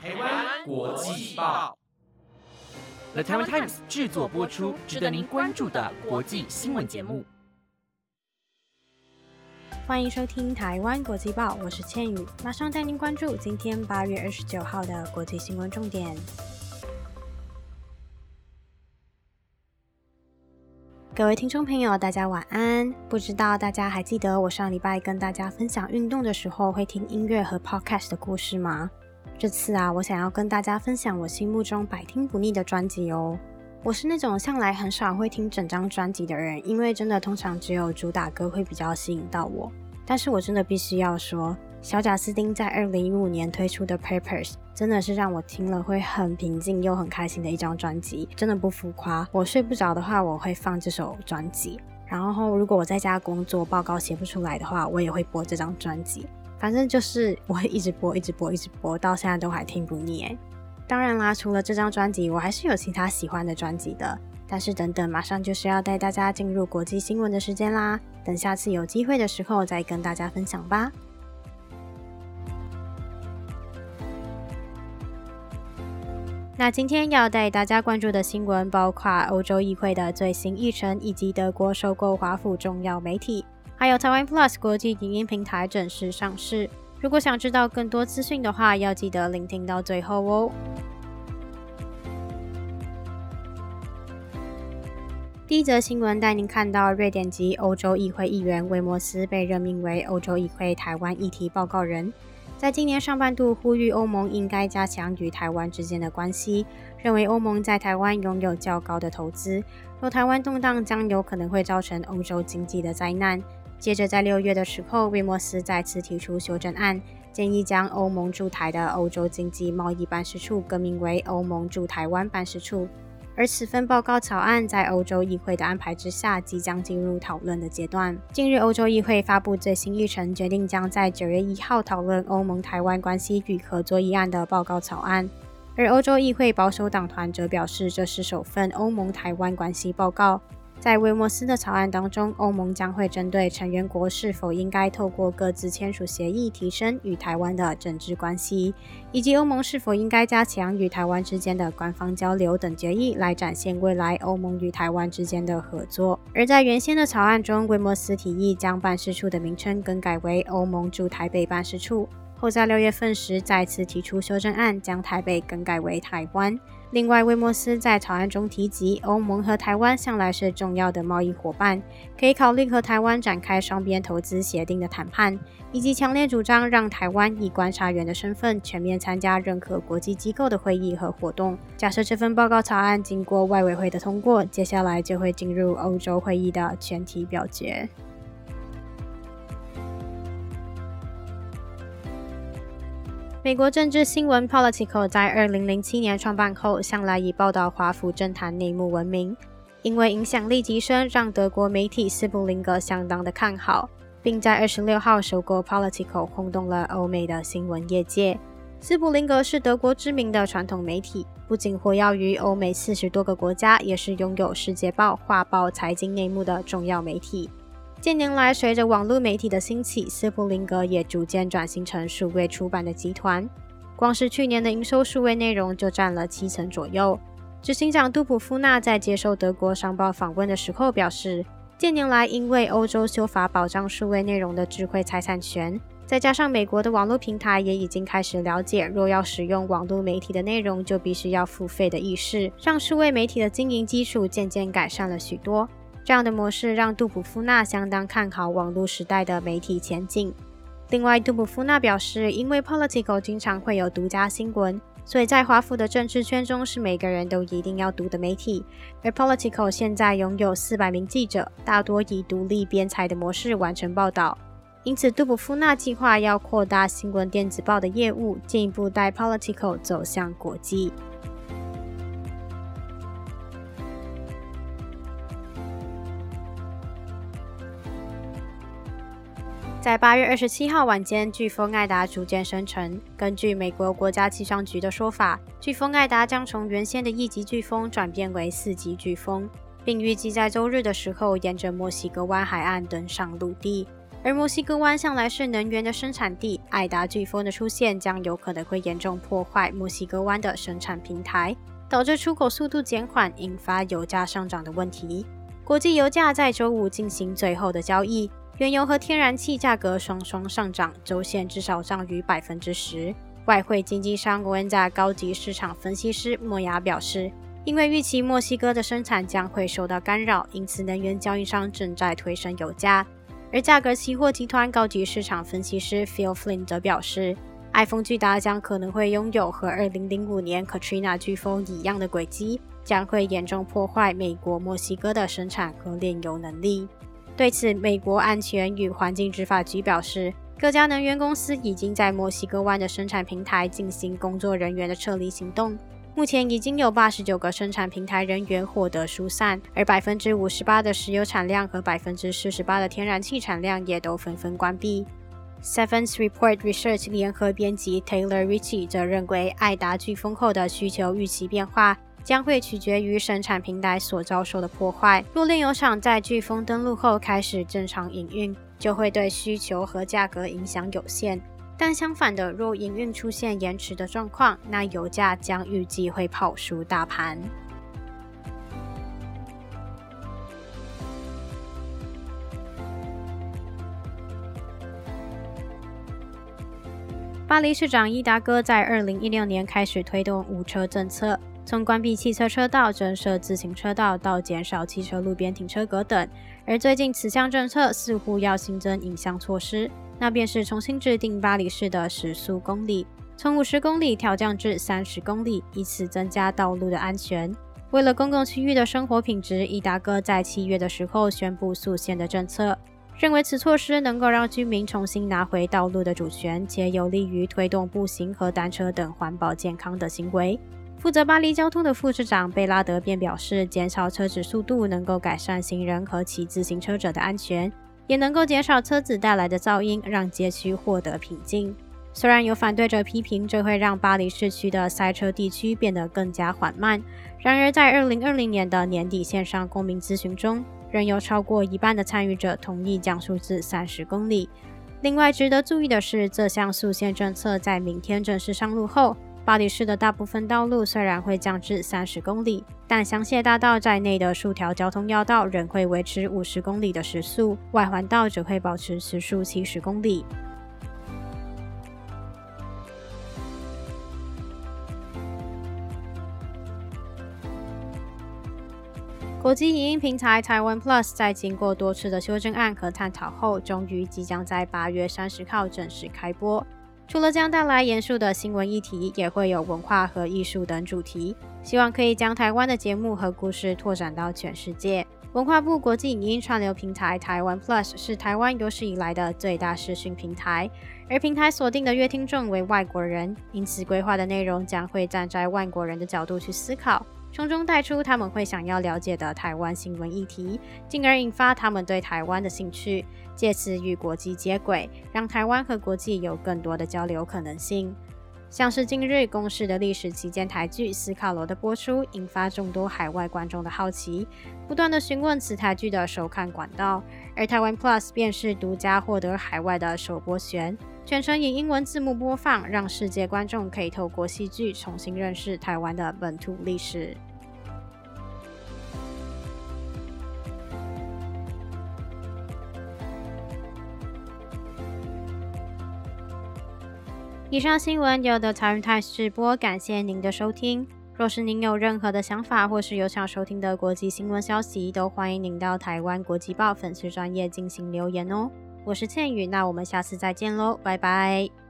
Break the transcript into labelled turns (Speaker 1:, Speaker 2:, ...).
Speaker 1: 台湾国际报，The Taiwan Times 制作播出，值得您关注的国际新闻节目。
Speaker 2: 欢迎收听台湾国际报，我是倩宇，马上带您关注今天八月二十九号的国际新闻重点。各位听众朋友，大家晚安。不知道大家还记得我上礼拜跟大家分享运动的时候会听音乐和 podcast 的故事吗？这次啊，我想要跟大家分享我心目中百听不腻的专辑哦。我是那种向来很少会听整张专辑的人，因为真的通常只有主打歌会比较吸引到我。但是我真的必须要说。小贾斯汀在二零一五年推出的《Papers》真的是让我听了会很平静又很开心的一张专辑，真的不浮夸。我睡不着的话，我会放这首专辑；然后如果我在家工作报告写不出来的话，我也会播这张专辑。反正就是我会一直播，一直播，一直播，到现在都还听不腻哎。当然啦，除了这张专辑，我还是有其他喜欢的专辑的。但是等等，马上就是要带大家进入国际新闻的时间啦。等下次有机会的时候再跟大家分享吧。那今天要带大家关注的新闻包括欧洲议会的最新议程，以及德国收购华府重要媒体，还有台湾 Plus 国际影音平台正式上市。如果想知道更多资讯的话，要记得聆听到最后哦。第一则新闻带您看到，瑞典籍欧洲议会议员威莫斯被任命为欧洲议会台湾议题报告人。在今年上半度，呼吁欧盟应该加强与台湾之间的关系，认为欧盟在台湾拥有较高的投资，若台湾动荡，将有可能会造成欧洲经济的灾难。接着，在六月的时候，威莫斯再次提出修正案，建议将欧盟驻台的欧洲经济贸易办事处更名为欧盟驻台湾办事处。而此份报告草案在欧洲议会的安排之下，即将进入讨论的阶段。近日，欧洲议会发布最新议程，决定将在九月一号讨论欧盟台湾关系与合作议案的报告草案。而欧洲议会保守党团则表示，这是首份欧盟台湾关系报告。在威莫斯的草案当中，欧盟将会针对成员国是否应该透过各自签署协议提升与台湾的政治关系，以及欧盟是否应该加强与台湾之间的官方交流等决议，来展现未来欧盟与台湾之间的合作。而在原先的草案中，威莫斯提议将办事处的名称更改为欧盟驻台北办事处，后在六月份时再次提出修正案，将台北更改为台湾。另外，威莫斯在草案中提及，欧盟和台湾向来是重要的贸易伙伴，可以考虑和台湾展开双边投资协定的谈判，以及强烈主张让台湾以观察员的身份全面参加任何国际机构的会议和活动。假设这份报告草案经过外委会的通过，接下来就会进入欧洲会议的全体表决。美国政治新闻 Political 在二零零七年创办后，向来以报道华府政坛内幕闻名。因为影响力极深，让德国媒体斯普林格相当的看好，并在二十六号收购 Political，轰动了欧美的新闻业界。斯普林格是德国知名的传统媒体，不仅活跃于欧美四十多个国家，也是拥有《世界报》《画报》财经内幕的重要媒体。近年来，随着网络媒体的兴起，斯普林格也逐渐转型成数位出版的集团。光是去年的营收，数位内容就占了七成左右。执行长杜普夫纳在接受德国商报访问的时候表示，近年来因为欧洲修法保障数位内容的智慧财产权，再加上美国的网络平台也已经开始了解，若要使用网络媒体的内容，就必须要付费的意识，让数位媒体的经营基础渐渐改善了许多。这样的模式让杜普夫纳相当看好网络时代的媒体前景。另外，杜普夫纳表示，因为 Political 经常会有独家新闻，所以在华府的政治圈中是每个人都一定要读的媒体。而 Political 现在拥有四百名记者，大多以独立编采的模式完成报道。因此，杜普夫纳计划要扩大新闻电子报的业务，进一步带 Political 走向国际。在八月二十七号晚间，飓风艾达逐渐生成。根据美国国家气象局的说法，飓风艾达将从原先的一级飓风转变为四级飓风，并预计在周日的时候沿着墨西哥湾海岸登上陆地。而墨西哥湾向来是能源的生产地，艾达飓风的出现将有可能会严重破坏墨西哥湾的生产平台，导致出口速度减缓，引发油价上涨的问题。国际油价在周五进行最后的交易，原油和天然气价格双双上涨，周线至少涨逾百分之十。外汇经纪商国恩价高级市场分析师莫雅表示，因为预期墨西哥的生产将会受到干扰，因此能源交易商正在推升油价。而价格期货集团高级市场分析师 Phil Flynn 则表示，爱丰巨达将可能会拥有和2005年 Katrina 飓风一样的轨迹，将会严重破坏美国墨西哥的生产和炼油能力。对此，美国安全与环境执法局表示，各家能源公司已经在墨西哥湾的生产平台进行工作人员的撤离行动。目前已经有八十九个生产平台人员获得疏散，而百分之五十八的石油产量和百分之四十八的天然气产量也都纷纷关闭。Sevens Report Research 联合编辑 Taylor Ritchie 则认为，爱达飓风后的需求预期变化将会取决于生产平台所遭受的破坏。若炼油厂在飓风登陆后开始正常营运，就会对需求和价格影响有限。但相反的，若营运出现延迟的状况，那油价将预计会跑输大盘。巴黎市长伊达哥在二零一六年开始推动无车政策，从关闭汽车车道、增设自行车道到减少汽车路边停车格等。而最近此项政策似乎要新增影像措施。那便是重新制定巴黎市的时速公里，从五十公里调降至三十公里，以此增加道路的安全。为了公共区域的生活品质，伊达哥在七月的时候宣布速限的政策，认为此措施能够让居民重新拿回道路的主权，且有利于推动步行和单车等环保健康的行为。负责巴黎交通的副市长贝拉德便表示，减少车子速度能够改善行人和骑自行车者的安全。也能够减少车子带来的噪音，让街区获得平静。虽然有反对者批评这会让巴黎市区的塞车地区变得更加缓慢，然而在2020年的年底线上公民咨询中，仍有超过一半的参与者同意降速至30公里。另外，值得注意的是，这项速限政策在明天正式上路后。巴黎市的大部分道路虽然会降至三十公里，但香榭大道在内的数条交通要道仍会维持五十公里的时速，外环道只会保持时速七十公里。国际影音平台台湾 Plus 在经过多次的修正案和探讨后，终于即将在八月三十号正式开播。除了将带来严肃的新闻议题，也会有文化和艺术等主题，希望可以将台湾的节目和故事拓展到全世界。文化部国际影音串流平台台湾 Plus 是台湾有史以来的最大视讯平台，而平台锁定的乐听众为外国人，因此规划的内容将会站在外国人的角度去思考。从中带出他们会想要了解的台湾新闻议题，进而引发他们对台湾的兴趣，借此与国际接轨，让台湾和国际有更多的交流可能性。像是近日公视的历史期间台剧《斯卡罗》的播出，引发众多海外观众的好奇，不断的询问此台剧的收看管道，而台湾 Plus 便是独家获得海外的首播权。全程以英文字幕播放，让世界观众可以透过戏剧重新认识台湾的本土历史。以上新闻由 The Times 直播，感谢您的收听。若是您有任何的想法，或是有想收听的国际新闻消息，都欢迎您到台湾国际报粉丝专业进行留言哦。我是倩宇，那我们下次再见喽，拜拜。